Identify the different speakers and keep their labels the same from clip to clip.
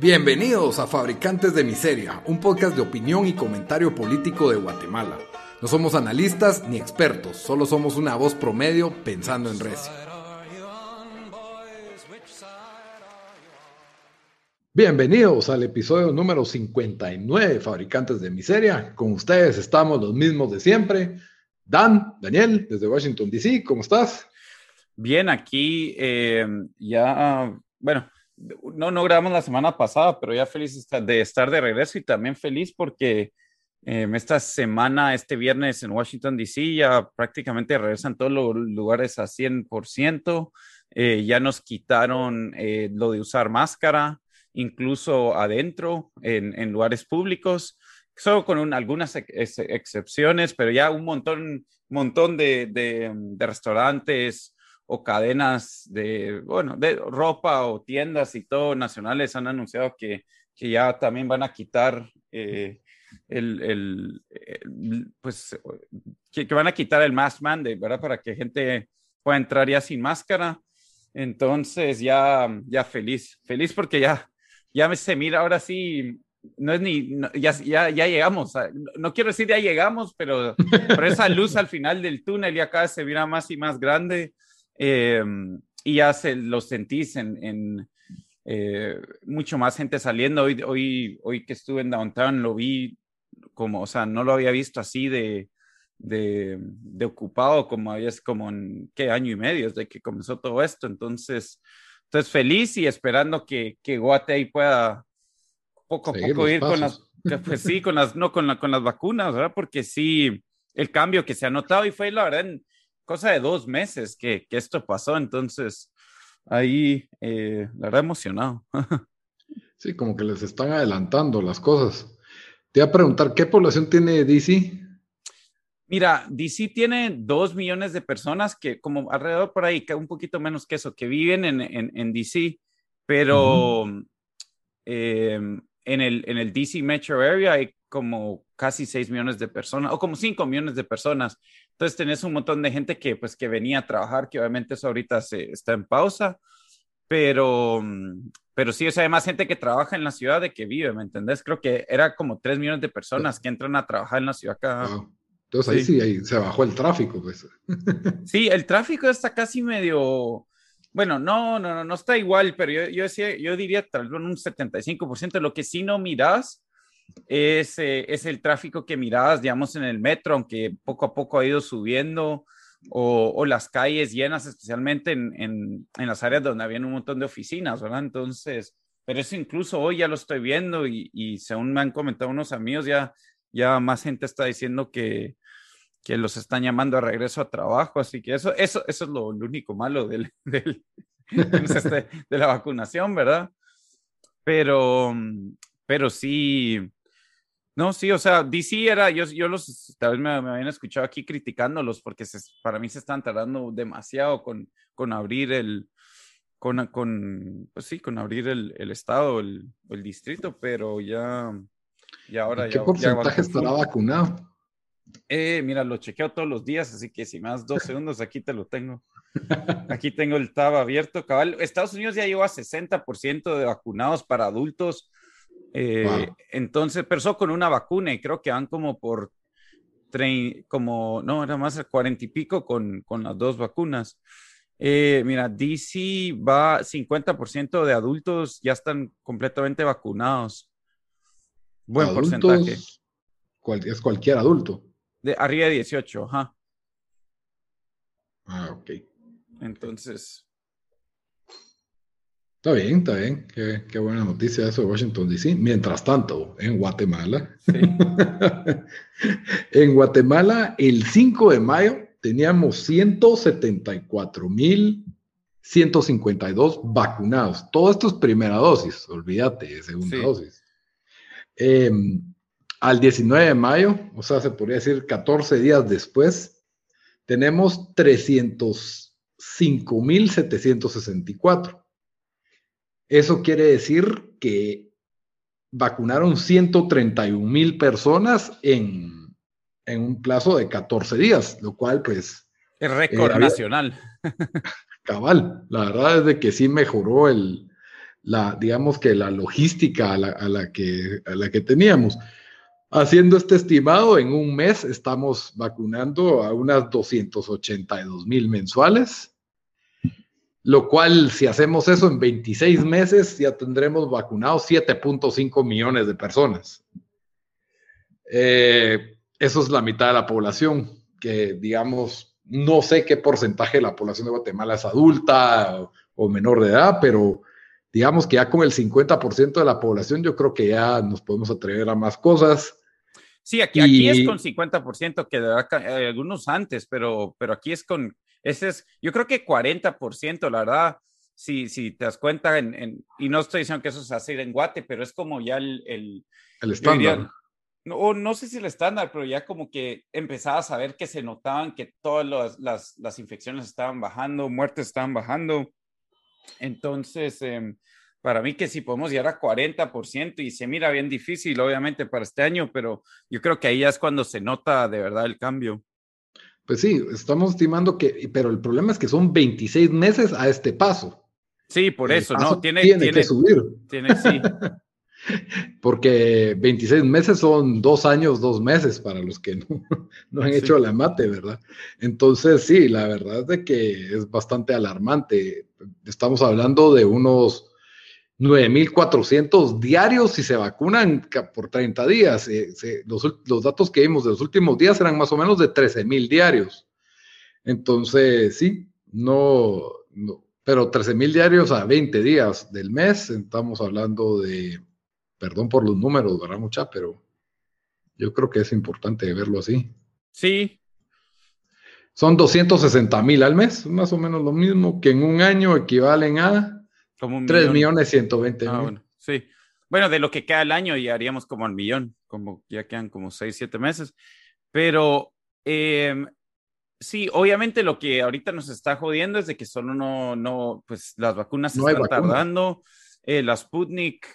Speaker 1: Bienvenidos a Fabricantes de Miseria, un podcast de opinión y comentario político de Guatemala. No somos analistas ni expertos, solo somos una voz promedio pensando en recio. Bienvenidos al episodio número 59 de Fabricantes de Miseria. Con ustedes estamos los mismos de siempre. Dan, Daniel, desde Washington, D.C., ¿cómo estás?
Speaker 2: Bien, aquí eh, ya, bueno, no, no grabamos la semana pasada, pero ya feliz de estar de regreso y también feliz porque eh, esta semana, este viernes en Washington, D.C., ya prácticamente regresan todos los lugares a 100%. Eh, ya nos quitaron eh, lo de usar máscara, incluso adentro, en, lugares públicos, solo con algunas excepciones, pero ya un montón, montón de restaurantes, o cadenas de, bueno, de ropa o tiendas y todo nacionales han anunciado que, que ya también van a quitar eh, el, el, pues, que, van a quitar el mask mandate, ¿verdad? Para que gente pueda entrar ya sin máscara. Entonces, ya, ya feliz, feliz porque ya, ya se mira ahora sí, no es ni, ya, ya, ya, llegamos, no, quiero decir ya llegamos, pero, pero esa luz al final del túnel cada vez se mira más y más grande. Eh, y ya se lo sentís en, eh, mucho más gente saliendo. Hoy, hoy, hoy que estuve en Downtown lo vi como, o sea, no lo había visto así de, de, de ocupado como había, como en qué año y medio desde que comenzó todo esto. Entonces, entonces feliz y esperando que, que Guate ahí pueda poco a poco ir con las, pues sí, con las, no, con, la, con las vacunas, ¿verdad? Porque sí, el cambio que se ha notado y fue la verdad en, cosa de dos meses que, que esto pasó, entonces ahí, eh, la verdad, emocionado.
Speaker 1: sí, como que les están adelantando las cosas. Te iba a preguntar, ¿qué población tiene DC?
Speaker 2: Mira, DC tiene dos millones de personas que, como alrededor por ahí, un poquito menos que eso, que viven en, en, en DC, pero em, en, el, en el DC Metro Area hay como casi 6 millones de personas, o como 5 millones de personas. Entonces tenés un montón de gente que pues que venía a trabajar, que obviamente eso ahorita se, está en pausa, pero, pero sí, o sea, hay más gente que trabaja en la ciudad de que vive, ¿me entendés? Creo que era como 3 millones de personas que entran a trabajar en la ciudad acá.
Speaker 1: Entonces ahí sí, ahí se bajó el tráfico, pues.
Speaker 2: Sí, el tráfico está casi medio, bueno, no, no, no, no está igual, pero yo, yo, decía, yo diría tal vez un 75%. Lo que sí no miras es, eh, es el tráfico que mirabas, digamos, en el metro, aunque poco a poco ha ido subiendo, o, las calles llenas, especialmente en, en, en, las áreas donde había un montón de oficinas, ¿verdad? Entonces, pero eso incluso hoy ya lo estoy viendo y, y según me han comentado unos amigos, ya, ya más gente está diciendo que, que los están llamando a regreso a trabajo, así que eso, eso, eso es lo, único malo del, del este, de la vacunación, ¿verdad? Pero, pero sí, no, sí, o sea, DC era, yo, yo los, tal vez me, habían escuchado aquí criticándolos porque para mí se están tardando demasiado con, con abrir el, con, con, pues sí, con abrir el, el estado, el, el, distrito, pero ya, ya ahora
Speaker 1: ¿Qué porcentaje estará vacunado?
Speaker 2: Eh, mira, lo chequeo todos los días, así que si más dos segundos, aquí te lo tengo. Aquí tengo el tab abierto, cabal. Estados Unidos ya llegó a 60% de vacunados para adultos eh, entonces, pero solo con una vacuna y creo que van como por, como, no, era más 40 y pico con, con las dos vacunas. Eh, mira, DC va 50% de adultos ya están completamente vacunados.
Speaker 1: Buen porcentaje. es cualquier adulto.
Speaker 2: De arriba de 18, ajá.
Speaker 1: Ah, ok.
Speaker 2: Entonces,
Speaker 1: Está bien, está bien. Qué, buena noticia eso de Washington, D.C. Mientras tanto, en Guatemala. en Guatemala, el 5 de mayo teníamos 174.152 vacunados. Todo esto es primera dosis, olvídate de segunda dosis. Em, al 19 de mayo, o sea, se podría decir 14 días después, tenemos 305.764. Eso quiere decir que vacunaron 131 mil personas en, un plazo de 14 días, lo cual pues...
Speaker 2: Es récord eh, nacional.
Speaker 1: Cabal, la verdad es de que sí mejoró el, la, digamos que la logística a la, que, a la que teníamos. Haciendo este estimado, en un mes estamos vacunando a unas 282 mil mensuales, lo cual si hacemos eso en 26 meses ya tendremos vacunados 7.5 millones de personas. Eh, eso es la mitad de la población, que digamos, no sé qué porcentaje de la población de Guatemala es adulta o menor de edad, pero digamos que ya con el 50% de la población, yo creo que ya nos podemos atrever a más cosas.
Speaker 2: Sí, aquí, aquí es con 50%, que eh, algunos antes, pero, pero aquí es con, ese es, yo creo que 40%, la verdad, si, si te das cuenta, en, y no estoy diciendo que eso se hace en Guate, pero es como ya el... El,
Speaker 1: el estándar.
Speaker 2: no, no sé si el estándar, pero ya como que empezabas a ver que se notaban que todas las, las infecciones estaban bajando, muertes estaban bajando. Entonces, em, para mí que si podemos llegar a 40% y se mira bien difícil, obviamente, para este año, pero yo creo que ahí ya es cuando se nota de verdad el cambio.
Speaker 1: Pues sí, estamos estimando que, pero el problema es que son 26 meses a este paso.
Speaker 2: Sí, por eso, ¿no?
Speaker 1: Tiene, tiene, que subir.
Speaker 2: Tiene, sí.
Speaker 1: Porque 26 meses son dos años, dos meses para los que no, no han hecho la mate, ¿verdad? Entonces, sí, la verdad es de que es bastante alarmante. Estamos hablando de unos 9.400 diarios si se vacunan por 30 días. Eh, los, los, datos que vimos de los últimos días eran más o menos de 13.000 diarios. Entonces, sí, no, no pero 13.000 diarios a 20 días del mes, estamos hablando de Perdón por los números, ¿verdad, mucha? Pero yo creo que es importante verlo así.
Speaker 2: Sí.
Speaker 1: Son 260 mil al mes, más o menos lo mismo, que en un año equivalen a como 3 millones 120 ah, mil.
Speaker 2: bueno, sí. Bueno, de lo que queda el año ya haríamos como al millón, como ya quedan como 6, 7 meses. Pero em, sí, obviamente lo que ahorita nos está jodiendo es de que solo no, no, pues las vacunas se están tardando. Eh, la Sputnik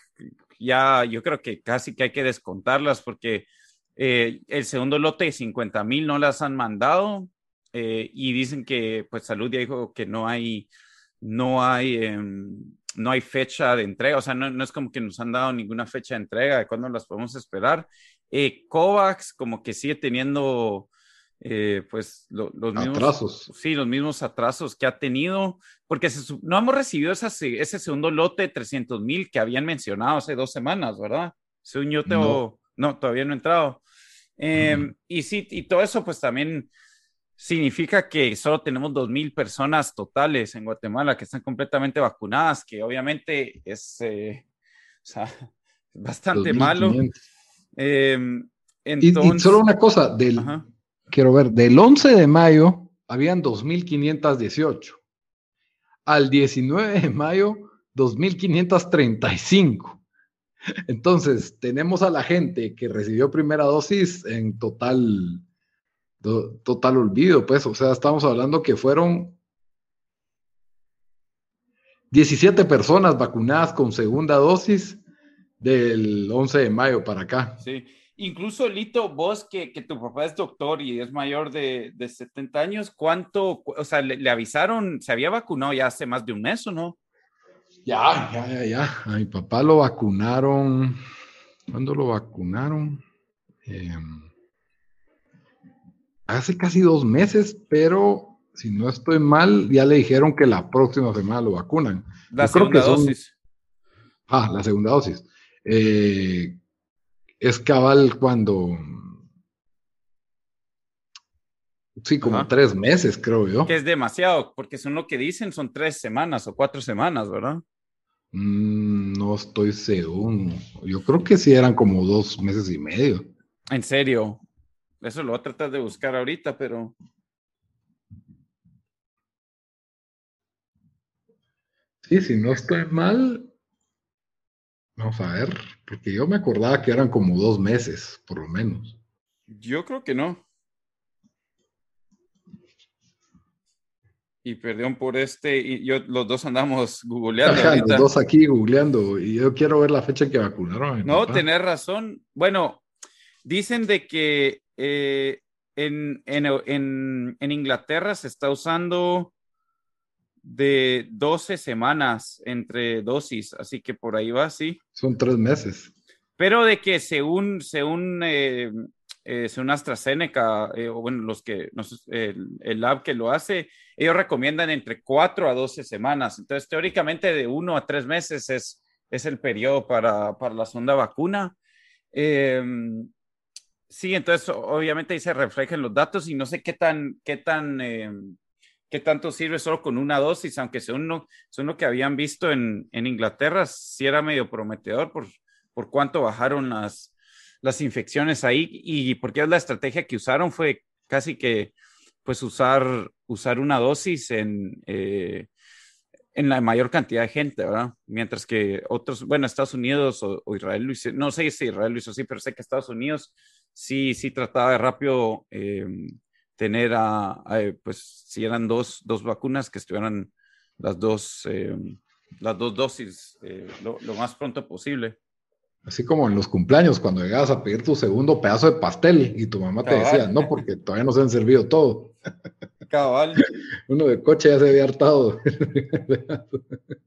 Speaker 2: ya yo creo que casi que hay que descontarlas porque eh, el segundo lote de 50 mil no las han mandado eh, y dicen que pues salud ya dijo que no hay, no hay, em, no hay fecha de entrega, o sea, no, no, es como que nos han dado ninguna fecha de entrega de cuándo las podemos esperar. Eh, COVAX como que sigue teniendo eh, pues los mismos
Speaker 1: atrasos.
Speaker 2: Sí, los mismos atrasos que ha tenido, porque no hemos recibido ese segundo lote de 300 mil que habían mencionado hace dos semanas, ¿verdad? Según yo no. todavía no he entrado. Em, y sí, y todo eso pues también significa que solo tenemos 2 mil personas totales en Guatemala que están completamente vacunadas, que obviamente es eh, bastante malo.
Speaker 1: Em, entonces, y, solo una cosa, del, quiero ver, del 11 de mayo habían 2.518. Al 19 de mayo, 2.535. Entonces, tenemos a la gente que recibió primera dosis en total, total olvido, pues, o sea, estamos hablando que fueron 17 personas vacunadas con segunda dosis del 11 de mayo para acá.
Speaker 2: Sí, Incluso, Lito, vos que, tu papá es doctor y es mayor de, 70 años, ¿cuánto, o sea, le, avisaron, se había vacunado ya hace más de un mes o no?
Speaker 1: Ya, ya, ya, ya. A mi papá lo vacunaron, ¿cuándo lo vacunaron? Em, hace casi dos meses, pero si no estoy mal, ya le dijeron que la próxima semana lo vacunan.
Speaker 2: La segunda dosis.
Speaker 1: Ah, la segunda dosis. Eh, es cabal cuando... Sí, como tres meses, creo yo.
Speaker 2: Que es demasiado, porque son lo que dicen, son tres semanas o cuatro semanas, ¿verdad?
Speaker 1: Mm, no estoy seguro. Yo creo que sí eran como dos meses y medio.
Speaker 2: En serio. Eso lo voy a tratar de buscar ahorita, pero.
Speaker 1: Sí, si no estoy mal, Vamos a ver, porque yo me acordaba que eran como dos meses, por lo menos.
Speaker 2: Yo creo que no. Y perdón por este, y yo los dos andamos googleando.
Speaker 1: los dos aquí googleando, y yo quiero ver la fecha en que vacunaron.
Speaker 2: No, tener razón. Bueno, dicen de que eh, en, en, en, en Inglaterra se está usando de 12 semanas entre dosis, así que por ahí va, sí.
Speaker 1: Son tres meses.
Speaker 2: Pero de que según, según, eh, eh, según AstraZeneca, eh, o bueno, los que, el, el, lab que lo hace, ellos recomiendan entre 4 a 12 semanas. Entonces, teóricamente de 1 a 3 meses es, es el periodo para, para la segunda vacuna. Sí, entonces obviamente ahí se reflejan los datos y no sé qué tan, qué tan, em, qué tanto sirve solo con una dosis, aunque según lo, lo que habían visto en, en Inglaterra, sí era medio prometedor por, por cuánto bajaron las, las infecciones ahí y porque la estrategia que usaron fue casi que pues usar, usar una dosis en, eh, en la mayor cantidad de gente, ¿verdad? Mientras que otros, bueno, Estados Unidos o, Israel lo hizo, no sé si Israel lo hizo así, pero sé que Estados Unidos sí, sí trataba de rápido eh, tener a, pues, si eran dos, dos, vacunas, que estuvieran las dos, eh, las dos dosis lo, lo, más pronto posible.
Speaker 1: Así como en los cumpleaños, cuando llegabas a pedir tu segundo pedazo de pastel y tu mamá te decía, no, porque todavía no se han servido todo.
Speaker 2: Cabal.
Speaker 1: Uno de coche ya se había hartado.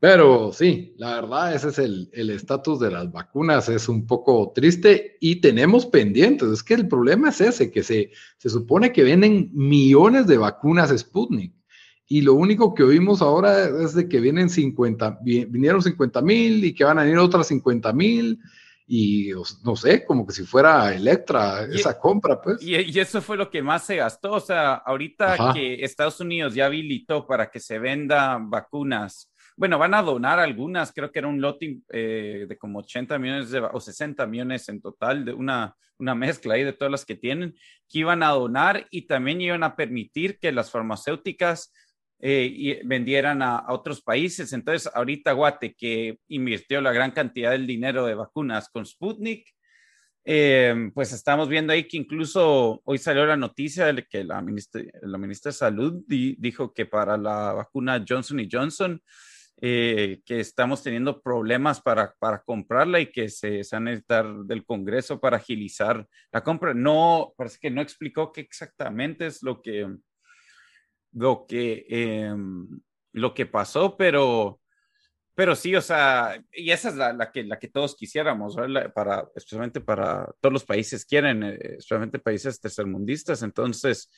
Speaker 1: Pero sí, la verdad, ese es el estatus de las vacunas, es un poco triste y tenemos pendientes. Es que el problema es ese, que se, se supone que venden millones de vacunas Sputnik y lo único que oímos ahora es de que vienen 50, vinieron 50 mil y que van a venir otras 50 mil y no sé, como que si fuera Electra esa compra, pues.
Speaker 2: Y, eso fue lo que más se gastó, o sea, ahorita que Estados Unidos ya habilitó para que se vendan vacunas, bueno, van a donar algunas, creo que era un lote eh, de como 80 millones de, o 60 millones en total, de una, una mezcla ahí de todas las que tienen, que iban a donar y también iban a permitir que las farmacéuticas eh, y vendieran a, otros países. Entonces, ahorita Guate, que invirtió la gran cantidad del dinero de vacunas con Sputnik, eh, pues estamos viendo ahí que incluso hoy salió la noticia de que la ministra, la ministra de Salud dijo que para la vacuna Johnson y Johnson, eh, que estamos teniendo problemas para, para comprarla y que se, se van a necesitar del Congreso para agilizar la compra. No, parece que no explicó qué exactamente es lo que, lo que, em, lo que pasó, pero, pero sí, o sea, y esa es la, que, la que todos quisiéramos, para, especialmente para todos los países quieren, eh, especialmente países tercermundistas. Entonces,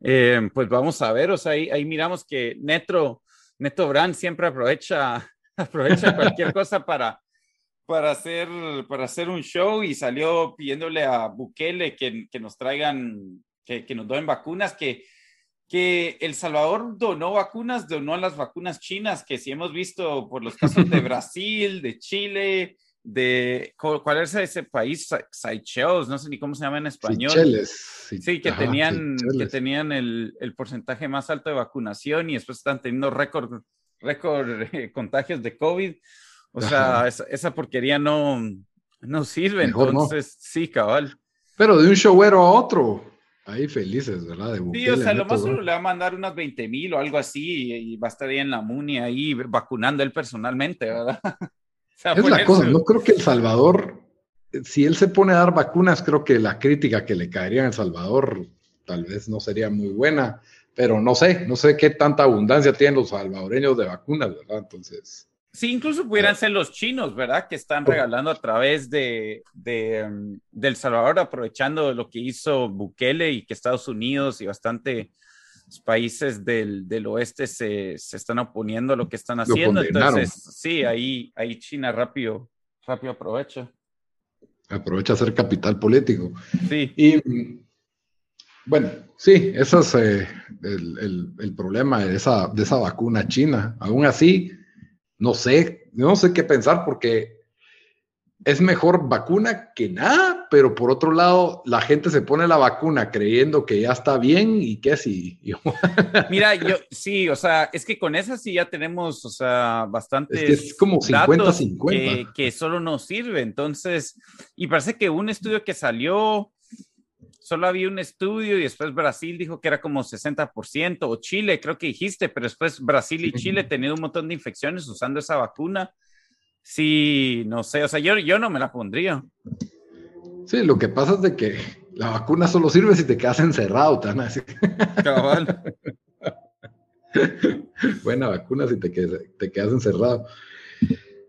Speaker 2: em, pues vamos a ver, o sea, ahí, miramos que Neto, Neto Brand siempre aprovecha, aprovecha cualquier cosa para, para hacer, para hacer un show y salió pidiéndole a Bukele que, que nos traigan, que, que nos den vacunas, que que El Salvador donó vacunas, donó las vacunas chinas, que si hemos visto por los casos de Brasil, de Chile, de cuál es ese país, Seychelles, no sé ni cómo se llama en español. Seychelles. Sí, que tenían, que tenían el, el, porcentaje más alto de vacunación y después están teniendo récord, récord eh, contagios de COVID. O sea, esa, porquería no, no sirve. Entonces, sí, cabal.
Speaker 1: Pero de un showero a otro. Ahí felices, ¿verdad? De
Speaker 2: sí, o sea, lo más solo le va a mandar unas 20 mil o algo así y, va a estar ahí en la MUNI ahí vacunando él personalmente, ¿verdad?
Speaker 1: es la cosa, no creo que El Salvador, si él se pone a dar vacunas, creo que la crítica que le caería en El Salvador tal vez no sería muy buena, pero no sé, no sé qué tanta abundancia tienen los salvadoreños de vacunas, ¿verdad? Entonces...
Speaker 2: Sí, incluso pudieran ser los chinos, ¿verdad? Que están regalando a través de, de, mm, del Salvador, aprovechando lo que hizo Bukele y que Estados Unidos y bastante países del, del oeste se, se, están oponiendo a lo que están haciendo. Entonces, sí, ahí, ahí China rápido, rápido aprovecha.
Speaker 1: Aprovecha a ser capital político.
Speaker 2: Sí.
Speaker 1: Y bueno, sí, ese es eh, el, el, el, problema de esa, de esa vacuna china. Aún así, no sé, no sé qué pensar porque es mejor vacuna que nada, pero por otro lado, la gente se pone la vacuna creyendo que ya está bien y que sí.
Speaker 2: Mira, yo sí, o sea, es que con esa sí ya tenemos, o sea, bastantes.
Speaker 1: Es, es como 50-50.
Speaker 2: Que, que, solo nos sirve. Entonces, y parece que un estudio que salió solo había un estudio y después Brasil dijo que era como 60%, o Chile, creo que dijiste, pero después Brasil y Chile tenían un montón de infecciones usando esa vacuna. Sí, no sé, o sea, yo, yo no me la pondría.
Speaker 1: Sí, lo que pasa es de que la vacuna solo sirve si te quedas encerrado, tan así. Cabal. Buena vacuna si te, quedas, te quedas encerrado.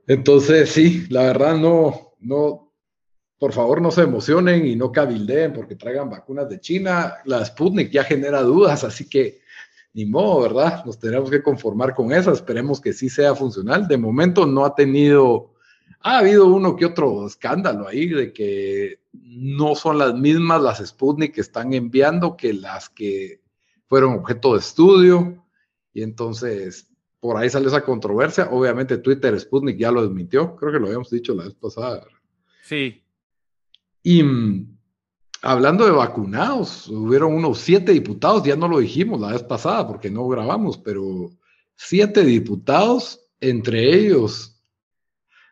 Speaker 1: Entonces, sí, la verdad no, no, por favor no se emocionen y no cabildeen porque traigan vacunas de China. La Sputnik ya genera dudas, así que ni modo, ¿verdad? Nos tenemos que conformar con eso. Esperemos que sí sea funcional. De momento no ha tenido, ha habido uno que otro escándalo ahí de que no son las mismas las Sputnik que están enviando que las que fueron objeto de estudio. Y entonces, por ahí sale esa controversia. Obviamente Twitter Sputnik ya lo desmintió. Creo que lo habíamos dicho la vez pasada.
Speaker 2: Sí.
Speaker 1: Y hablando de vacunados, hubieron unos siete diputados, ya no lo dijimos la vez pasada porque no grabamos, pero siete diputados, entre ellos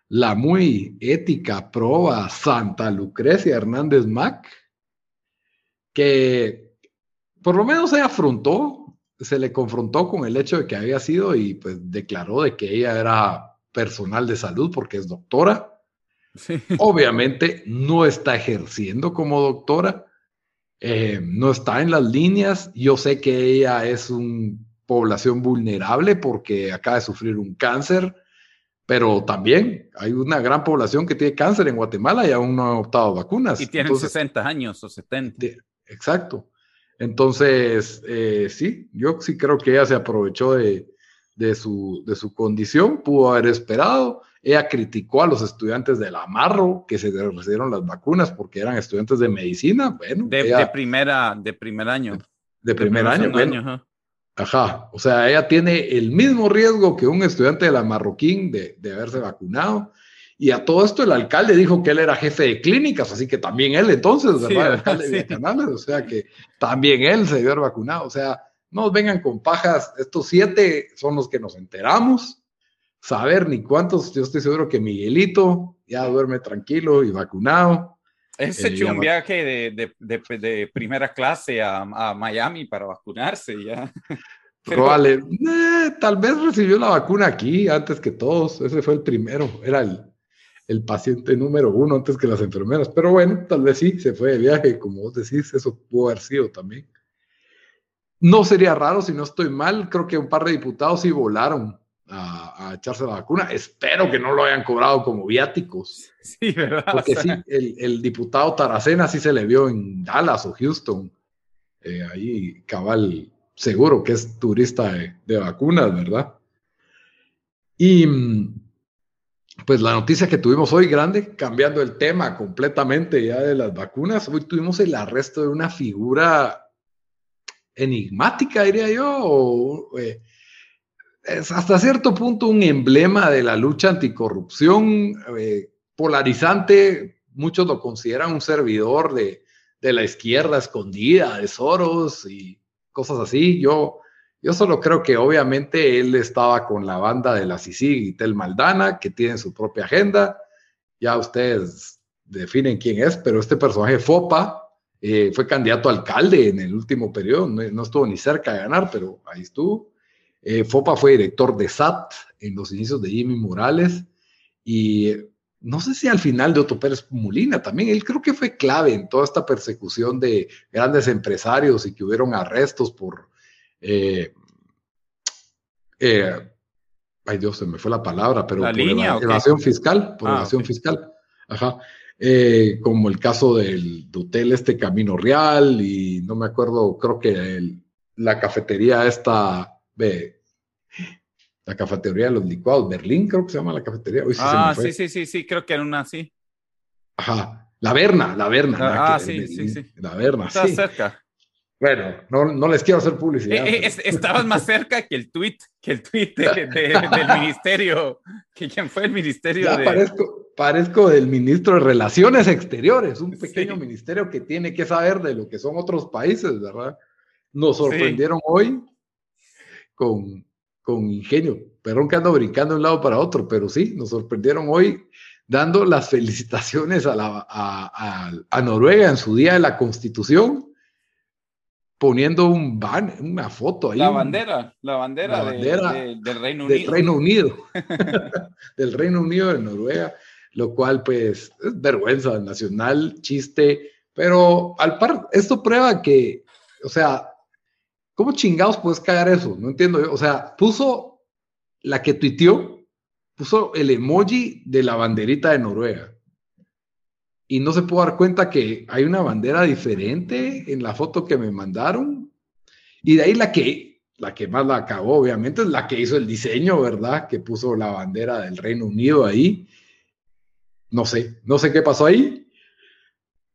Speaker 1: la muy ética, proba Santa Lucrecia Hernández Mac, que por lo menos se afrontó, se le confrontó con el hecho de que había sido y pues declaró de que ella era personal de salud porque es doctora. Obviamente no está ejerciendo como doctora, eh, no está en las líneas. Yo sé que ella es una población vulnerable porque acaba de sufrir un cáncer pero también hay una gran población que tiene cáncer en Guatemala y aún no ha adoptado vacunas.
Speaker 2: Y tienen 60 años o 70.
Speaker 1: exacto. Entonces, eh, sí, yo sí creo que ella se aprovechó de, de, su, de su condición, pudo haber esperado. Ella criticó a los estudiantes del Amarro que se recibieron las vacunas porque eran estudiantes de medicina. Bueno,
Speaker 2: de, de primera, de primer año.
Speaker 1: De, primer, año. Bueno, Ajá, o sea, ella tiene el mismo riesgo que un estudiante de la Marroquín de, haberse vacunado. Y a todo esto el alcalde dijo que él era jefe de clínicas, así que también él entonces, ¿verdad? el alcalde de Canales, o sea que también él se debió haber vacunado. O sea, no vengan con pajas, estos siete son los que nos enteramos. Saber ni cuántos, yo estoy seguro que Miguelito ya duerme tranquilo y vacunado.
Speaker 2: Ese hecho un viaje de, de, de, primera clase a, a, Miami para vacunarse ya.
Speaker 1: Probable. Eh, tal vez recibió la vacuna aquí antes que todos. Ese fue el primero. Era el, el, paciente número uno antes que las enfermeras. Pero bueno, tal vez sí, se fue de viaje. Como vos decís, eso pudo haber sido también. No sería raro si no estoy mal. Creo que un par de diputados sí volaron a, echarse la vacuna. Espero que no lo hayan cobrado como viáticos.
Speaker 2: Sí, ¿verdad?
Speaker 1: Porque sí, el, diputado Taracena sí se le vio en Dallas o Houston. Eh, ahí, cabal, seguro que es turista de, vacunas, ¿verdad? Y pues la noticia que tuvimos hoy grande, cambiando el tema completamente ya de las vacunas, hoy tuvimos el arresto de una figura enigmática, diría yo, eh, es hasta cierto punto un emblema de la lucha anticorrupción, eh, polarizante, muchos lo consideran un servidor de, la izquierda escondida, de Soros y cosas así. Yo, yo solo creo que obviamente él estaba con la banda de la CICIG y Tel Maldana, que tienen su propia agenda. Ya ustedes definen quién es, pero este personaje Fopa eh, fue candidato a alcalde en el último periodo, no estuvo ni cerca de ganar, pero ahí estuvo. Eh, Fopa fue director de SAT en los inicios de Jimmy Morales y no sé si al final de Otto Pérez Molina también, él creo que fue clave en toda esta persecución de grandes empresarios y que hubieron arrestos por... Eh, eh, ay Dios, se me fue la palabra, pero por evasión fiscal, por ah, evasión fiscal. Ajá. como el caso del hotel este Camino Real y no me acuerdo, creo que la cafetería esta la cafetería de los licuados, Berlín creo que se llama la cafetería.
Speaker 2: ah, sí, sí, sí, sí, creo que era una así.
Speaker 1: Ajá, la Verna, la Verna.
Speaker 2: Ah, sí, sí, sí.
Speaker 1: La Verna,
Speaker 2: Estás cerca.
Speaker 1: Bueno, no, no, les quiero hacer publicidad.
Speaker 2: Eh, eh, estabas más cerca que el tweet, que el tweet del ministerio, que quién fue el ministerio
Speaker 1: ya Parezco, parezco del ministro de Relaciones Exteriores, un pequeño ministerio que tiene que saber de lo que son otros países, ¿verdad? Nos sorprendieron hoy con, con ingenio. Perdón que ando brincando de un lado para otro, pero sí, nos sorprendieron hoy dando las felicitaciones a, la, a, Noruega en su día de la Constitución, poniendo un una foto ahí.
Speaker 2: La bandera, la bandera, del Reino Unido.
Speaker 1: Del Reino Unido, del Reino Unido de Noruega, lo cual pues es vergüenza nacional, chiste, pero al par, esto prueba que, o sea, ¿Cómo chingados puedes cagar eso? No entiendo yo. O sea, puso la que tuiteó, puso el emoji de la banderita de Noruega. Y no se pudo dar cuenta que hay una bandera diferente en la foto que me mandaron. Y de ahí la que, la que más la acabó, obviamente, es la que hizo el diseño, ¿verdad? Que puso la bandera del Reino Unido ahí. No sé, no sé qué pasó ahí.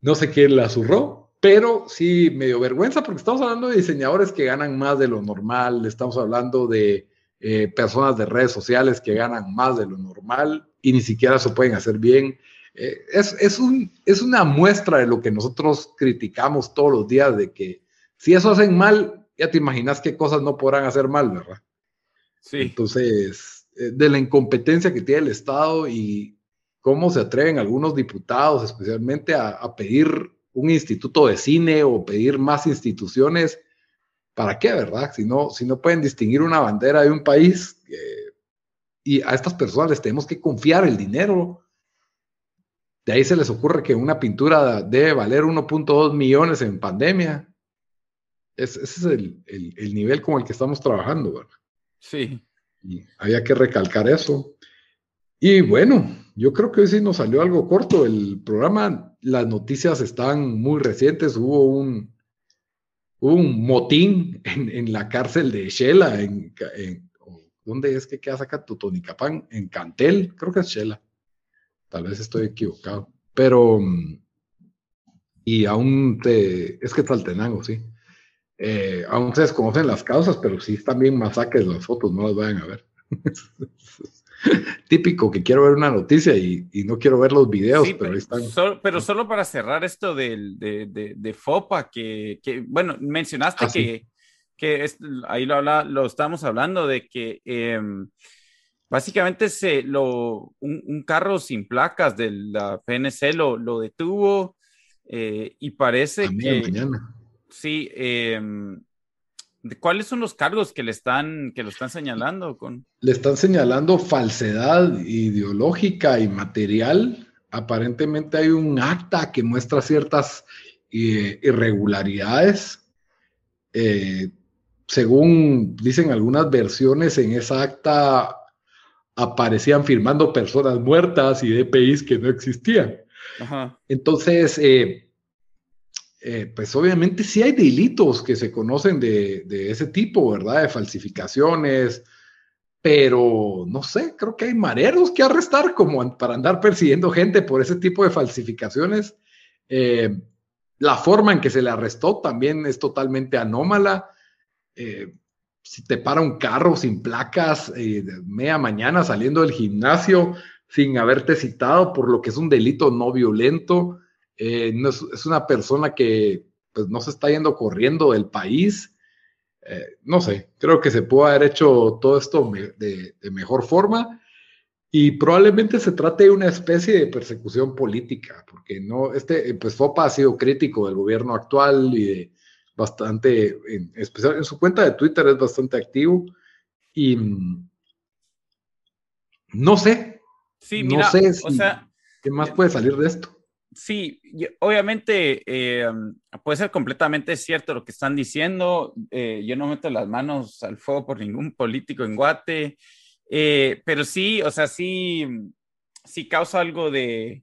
Speaker 1: No sé quién la zurró, pero sí me dio vergüenza porque estamos hablando de diseñadores que ganan más de lo normal, estamos hablando de eh, personas de redes sociales que ganan más de lo normal y ni siquiera se pueden hacer bien. Eh, es, es, un, es una muestra de lo que nosotros criticamos todos los días, de que si eso hacen mal, ya te imaginas qué cosas no podrán hacer mal, ¿verdad? Sí. Entonces, eh, de la incompetencia que tiene el Estado y cómo se atreven algunos diputados, especialmente, a, pedir un instituto de cine o pedir más instituciones. ¿Para qué, verdad? Si no, si no pueden distinguir una bandera de un país eh, y a estas personas les tenemos que confiar el dinero. De ahí se les ocurre que una pintura debe valer 1.2 millones en pandemia. ese es el, el, nivel con el que estamos trabajando, ¿verdad?
Speaker 2: Sí.
Speaker 1: Y había que recalcar eso. Y bueno, yo creo que hoy sí nos salió algo corto el programa. Las noticias están muy recientes. Hubo un, motín en, la cárcel de Shela, en, ¿dónde es que queda acá Totonicapán? En Cantel, creo que es Shela. Tal vez estoy equivocado. Pero, y aún te, es que Taltenango, sí. Eh, aún se desconocen las causas, pero sí están bien masacres las fotos, no las vayan a ver. típico que quiero ver una noticia y, no quiero ver los videos, pero, ahí están.
Speaker 2: pero solo para cerrar esto de, de, FOPA, que, bueno, mencionaste ah, que, que ahí lo, habla, lo estamos hablando de que em, básicamente se, lo, un, carro sin placas de la PNC lo, lo detuvo eh, y parece que... Mañana. Sí, eh, ¿Cuáles son los cargos que le están, que lo están señalando? Con...
Speaker 1: Le están señalando falsedad ideológica y material. Aparentemente hay un acta que muestra ciertas eh, irregularidades. Eh, según dicen algunas versiones, en esa acta aparecían firmando personas muertas y DPIs que no existían. Entonces, eh, eh, pues obviamente sí hay delitos que se conocen de, ese tipo, ¿verdad? De falsificaciones, pero no sé, creo que hay mareros que arrestar como para andar persiguiendo gente por ese tipo de falsificaciones. Eh, la forma en que se le arrestó también es totalmente anómala. Eh, si te para un carro sin placas media mañana saliendo del gimnasio sin haberte citado por lo que es un delito no violento, eh, es, una persona que pues, no se está yendo corriendo del país. Eh, no sé, creo que se pudo haber hecho todo esto de, mejor forma y probablemente se trate de una especie de persecución política, porque no, este, pues FOPA ha sido crítico del gobierno actual y de bastante, en, especial en su cuenta de Twitter es bastante activo y mm, no sé,
Speaker 2: sí, no sé o sea,
Speaker 1: qué más puede salir de esto.
Speaker 2: Sí, obviamente eh, puede ser completamente cierto lo que están diciendo. Eh, yo no meto las manos al fuego por ningún político en Guate, eh, pero sí, o sea, sí, sí causa algo de,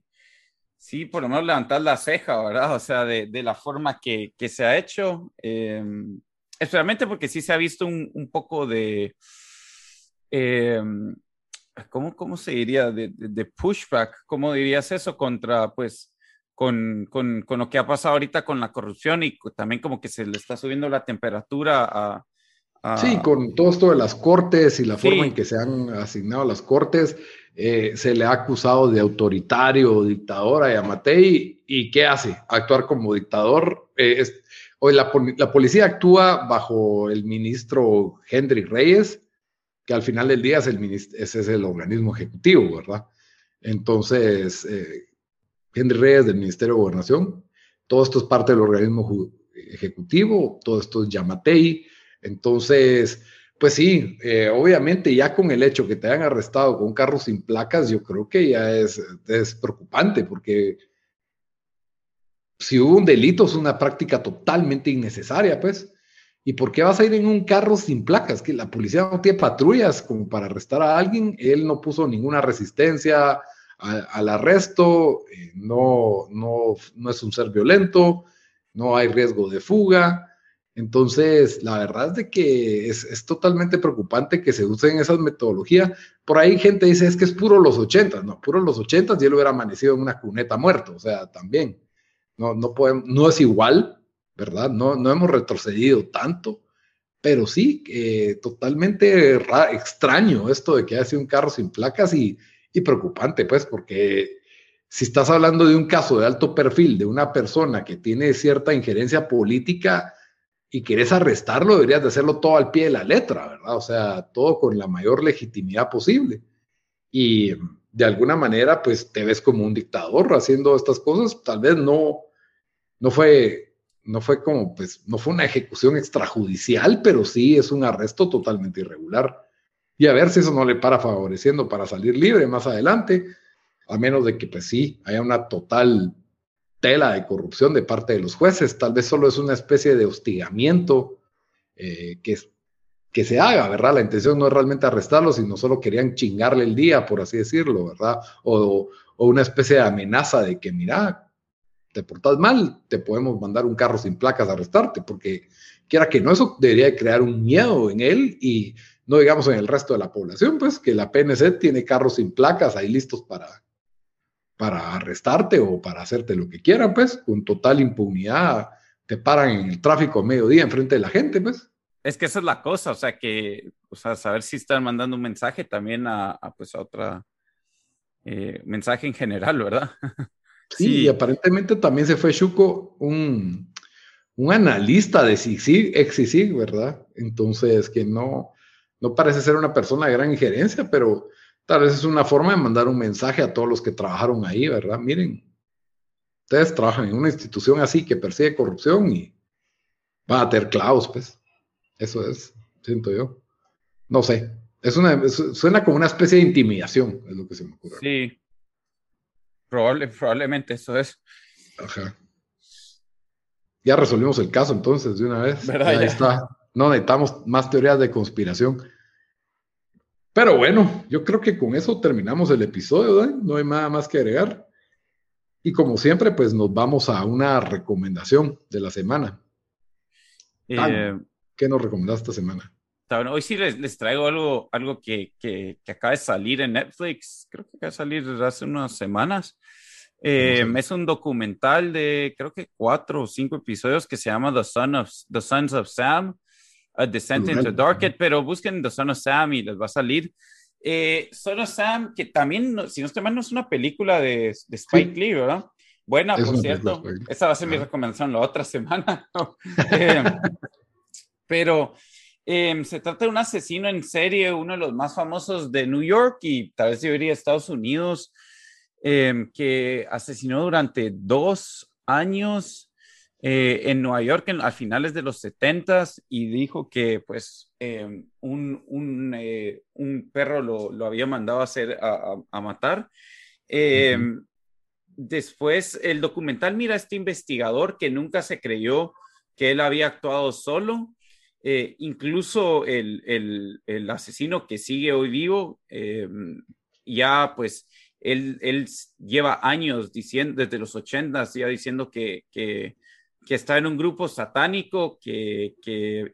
Speaker 2: sí, por lo menos levantar la ceja, ¿verdad? O sea, de, la forma que, se ha hecho, especialmente porque sí se ha visto un, un poco de... ¿Cómo, ¿cómo, se diría? De, de, pushback, ¿cómo dirías eso contra, pues, con, con, con, lo que ha pasado ahorita con la corrupción y también como que se le está subiendo la temperatura a...
Speaker 1: Sí, con todo esto de las cortes y la forma en que se han asignado las cortes, eh, se le ha acusado de autoritario dictador a Yamatei y ¿qué hace? Actuar como dictador. Eh, hoy la, la, policía actúa bajo el ministro Henry Reyes, que al final del día es el, ese es el organismo ejecutivo, ¿verdad? Entonces, eh, Henry Reyes del Ministerio de Gobernación. Todo esto es parte del organismo ejecutivo, todo esto es Yamatei. Entonces, pues sí, eh, obviamente ya con el hecho que te hayan arrestado con un carro sin placas, yo creo que ya es, es preocupante porque si hubo un delito es una práctica totalmente innecesaria, pues. ¿Y por qué vas a ir en un carro sin placas? Que la policía no tiene patrullas como para arrestar a alguien. Él no puso ninguna resistencia al arresto, eh, no, no, no es un ser violento, no hay riesgo de fuga. Entonces, la verdad es de que es, totalmente preocupante que se usen esas metodologías. Por ahí gente dice, es que es puro los 80. No, puro los 80 y él hubiera amanecido en una cuneta muerto. O sea, también. No, no, podemos, no es igual, ¿verdad? No, no hemos retrocedido tanto, pero sí, eh, totalmente extraño esto de que haya sido un carro sin placas y, y preocupante, pues, porque si estás hablando de un caso de alto perfil, de una persona que tiene cierta injerencia política y quieres arrestarlo, deberías de hacerlo todo al pie de la letra, ¿verdad? O sea, todo con la mayor legitimidad posible. Y de alguna manera, pues te ves como un dictador haciendo estas cosas. Tal vez no, no fue, no fue como, pues, no fue una ejecución extrajudicial, pero sí es un arresto totalmente irregular. Y a ver si eso no le para favoreciendo para salir libre más adelante, a menos de que, pues sí, haya una total tela de corrupción de parte de los jueces. Tal vez solo es una especie de hostigamiento eh, que, que se haga, ¿verdad? La intención no es realmente arrestarlo, sino solo querían chingarle el día, por así decirlo, ¿verdad? O, o una especie de amenaza de que, mira, te portas mal, te podemos mandar un carro sin placas a arrestarte, porque quiera que no, eso debería crear un miedo en él y no digamos en el resto de la población, pues que la PNC tiene carros sin placas ahí listos para, para arrestarte o para hacerte lo que quieran, pues, con total impunidad, te paran en el tráfico a mediodía enfrente de la gente, pues.
Speaker 2: Es que esa es la cosa, o sea, que, o sea, saber si están mandando un mensaje también a, pues, a otra, eh, mensaje en general, ¿verdad?
Speaker 1: Sí, y aparentemente también se fue Chuco, un, un analista de CICIG, ex CICIG, ¿verdad? Entonces, que no, no parece ser una persona de gran injerencia, pero tal vez es una forma de mandar un mensaje a todos los que trabajaron ahí, ¿verdad? Miren, ustedes trabajan en una institución así que persigue corrupción y van a tener clavos, pues. Eso es, siento yo. No sé. Es una, suena como una especie de intimidación, es lo que se me ocurre.
Speaker 2: Sí, Probable, probablemente eso es.
Speaker 1: Ajá. Ya resolvimos el caso entonces de una vez. Ahí está. No necesitamos más teorías de conspiración. Pero bueno, yo creo que con eso terminamos el episodio, No hay nada más que agregar. Y como siempre, pues nos vamos a una recomendación de la semana. Eh, ¿Qué nos recomendaste esta semana?
Speaker 2: Hoy sí les, traigo algo, algo que, que, acaba de salir en Netflix, creo que acaba de salir hace unas semanas. Eh, es un documental de creo que cuatro o cinco episodios que se llama The, Son of, The Sons of Sam, A Descent into Darkest, pero busquen The Son of Sam y les va a salir. Eh, Son of Sam, que también, si no estoy mal, no es una película de, de Spike Lee, ¿verdad? Buena, por cierto. Esa va a ser mi recomendación la otra semana. Eh, pero Em, se trata de un asesino en serie, uno de los más famosos de New York y tal vez debería Estados Unidos, em, que asesinó durante dos años eh, en Nueva York a finales de los 70 y dijo que pues em, un, un, eh, un, perro lo, lo, había mandado a, hacer, a, a matar. Después el documental mira a este investigador que nunca se creyó que él había actuado solo eh, incluso el, asesino que sigue hoy vivo, eh, ya pues él, lleva años diciendo, desde los ochentas, ya diciendo que, que, está en un grupo satánico que,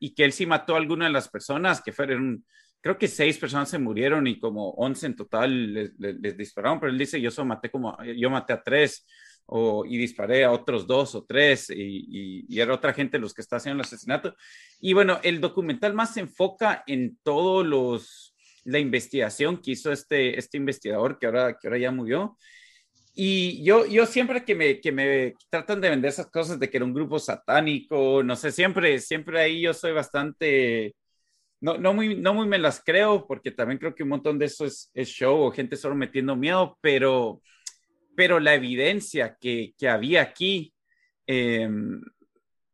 Speaker 2: y que él sí mató a alguna de las personas, que fueron, creo que seis personas se murieron y como once en total les, dispararon, pero él dice, yo solo maté como, yo maté a tres o, y disparé a otros dos o tres y, y, era otra gente los que está haciendo el asesinato. Y bueno, el documental más se enfoca en todos los, la investigación que hizo este, este investigador que ahora, que ahora ya murió. Y yo, yo siempre que me, que me tratan de vender esas cosas de que era un grupo satánico, no sé, siempre, siempre ahí yo soy bastante, no, no, muy, no muy me las creo, porque también creo que un montón de eso es, es show o gente solo metiendo miedo, pero pero la evidencia que, que había aquí em,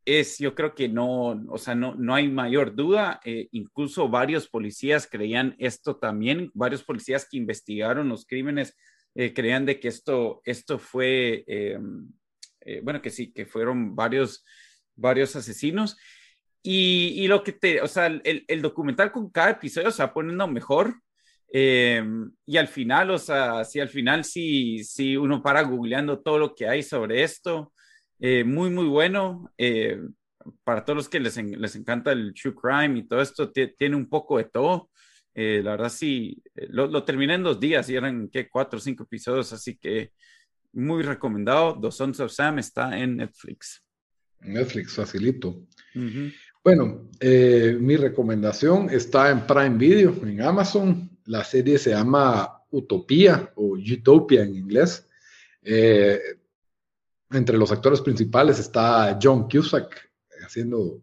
Speaker 2: es, yo creo que no, o sea, no, no hay mayor duda. Eh, incluso varios policías creían esto también, varios policías que investigaron los crímenes eh, creían de que esto, esto fue, em, eh, bueno, que sí, que fueron varios, varios asesinos. y, lo que te, o sea, el, el, documental con cada episodio se va poniendo mejor. Eh, y al final, o sea, si al final sí, sí uno para googleando todo lo que hay sobre esto, eh, muy, muy bueno. Eh, para todos los que les, les, encanta el true crime y todo esto, tiene un poco de todo. La verdad, sí, lo, lo, terminé en dos días y eran, ¿qué? Cuatro o cinco episodios, así que muy recomendado. The Sons of Sam está en Netflix.
Speaker 1: Netflix, facilito. Bueno, eh, mi recomendación está en Prime Video, en Amazon. La serie se llama Utopía o Utopia en inglés. Eh, entre los actores principales está John Cusack haciendo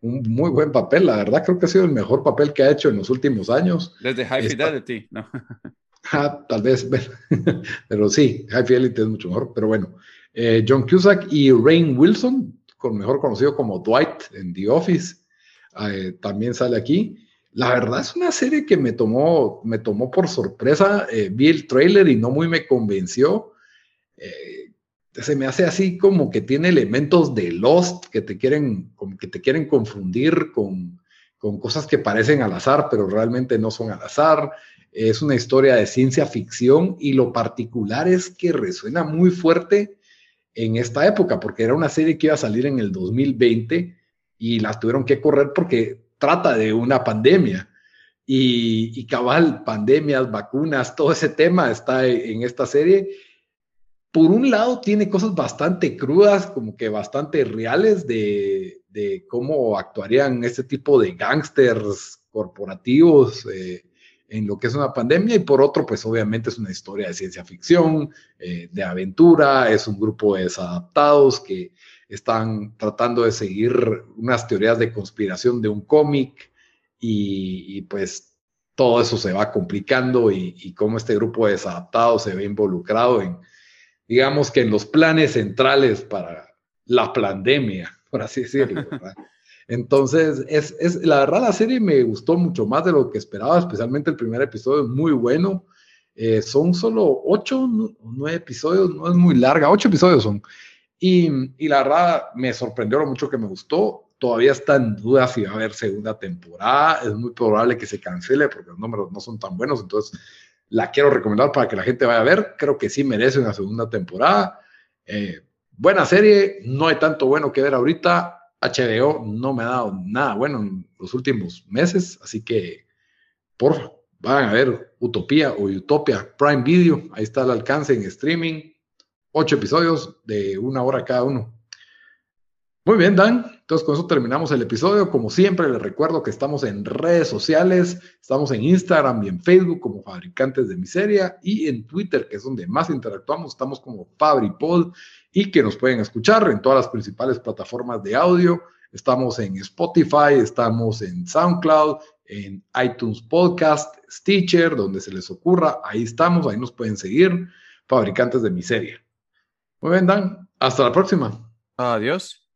Speaker 1: un muy buen papel. La verdad creo que ha sido el mejor papel que ha hecho en los últimos años.
Speaker 2: Desde High Fidelity, ¿no?
Speaker 1: ah, tal vez, pero sí, High Fidelity es mucho mejor. Pero bueno, eh, John Cusack y Rain Wilson, mejor conocido como Dwight en The Office, eh, también sale aquí. La verdad es una serie que me tomó, me tomó por sorpresa. Eh, vi el trailer y no muy me convenció. Se me hace así como que tiene elementos de Lost que te quieren, que te quieren confundir con, con cosas que parecen al azar, pero realmente no son al azar. Es una historia de ciencia ficción y lo particular es que resuena muy fuerte en esta época, porque era una serie que iba a salir en el 2020 y las tuvieron que correr porque trata de una pandemia. Y, cabal, pandemias, vacunas, todo ese tema está en esta serie. Por un lado, tiene cosas bastante crudas, como que bastante reales de, cómo actuarían este tipo de gángsters corporativos. Eh, en lo que es una pandemia y por otro, pues obviamente es una historia de ciencia ficción, eh, de aventura, es un grupo de desadaptados que están tratando de seguir unas teorías de conspiración de un cómic y, pues todo eso se va complicando y, y cómo este grupo de desadaptados se ve involucrado en, digamos que en los planes centrales para la pandemia, por así decirlo. Entonces, es, es, la verdad, la serie me gustó mucho más de lo que esperaba, especialmente el primer episodio es muy bueno. Eh, son solo ocho o nueve episodios, no es muy larga, ocho episodios son. Y, y, la verdad, me sorprendió lo mucho que me gustó. Todavía está en duda si va a haber segunda temporada. Es muy probable que se cancele porque los números no son tan buenos. Entonces, la quiero recomendar para que la gente vaya a ver. Creo que sí merece una segunda temporada. Eh, buena serie, no hay tanto bueno que ver ahorita HBO no me ha dado nada bueno en los últimos meses, así que por van a ver Utopía o Utopia Prime Video, ahí está el alcance en streaming, ocho episodios de una hora cada uno. Muy bien, Dan. Entonces, con eso terminamos el episodio. Como siempre, les recuerdo que estamos en redes sociales. Estamos en Instagram y en Facebook como Fabricantes de Miseria y en Twitter, que es donde más interactuamos. Estamos como FabriPod y que nos pueden escuchar en todas las principales plataformas de audio. Estamos en Spotify, estamos en SoundCloud, en iTunes Podcast, Stitcher, donde se les ocurra. Ahí estamos, ahí nos pueden seguir. Fabricantes de Miseria. Muy bien, Dan. Hasta la próxima.
Speaker 2: Adiós.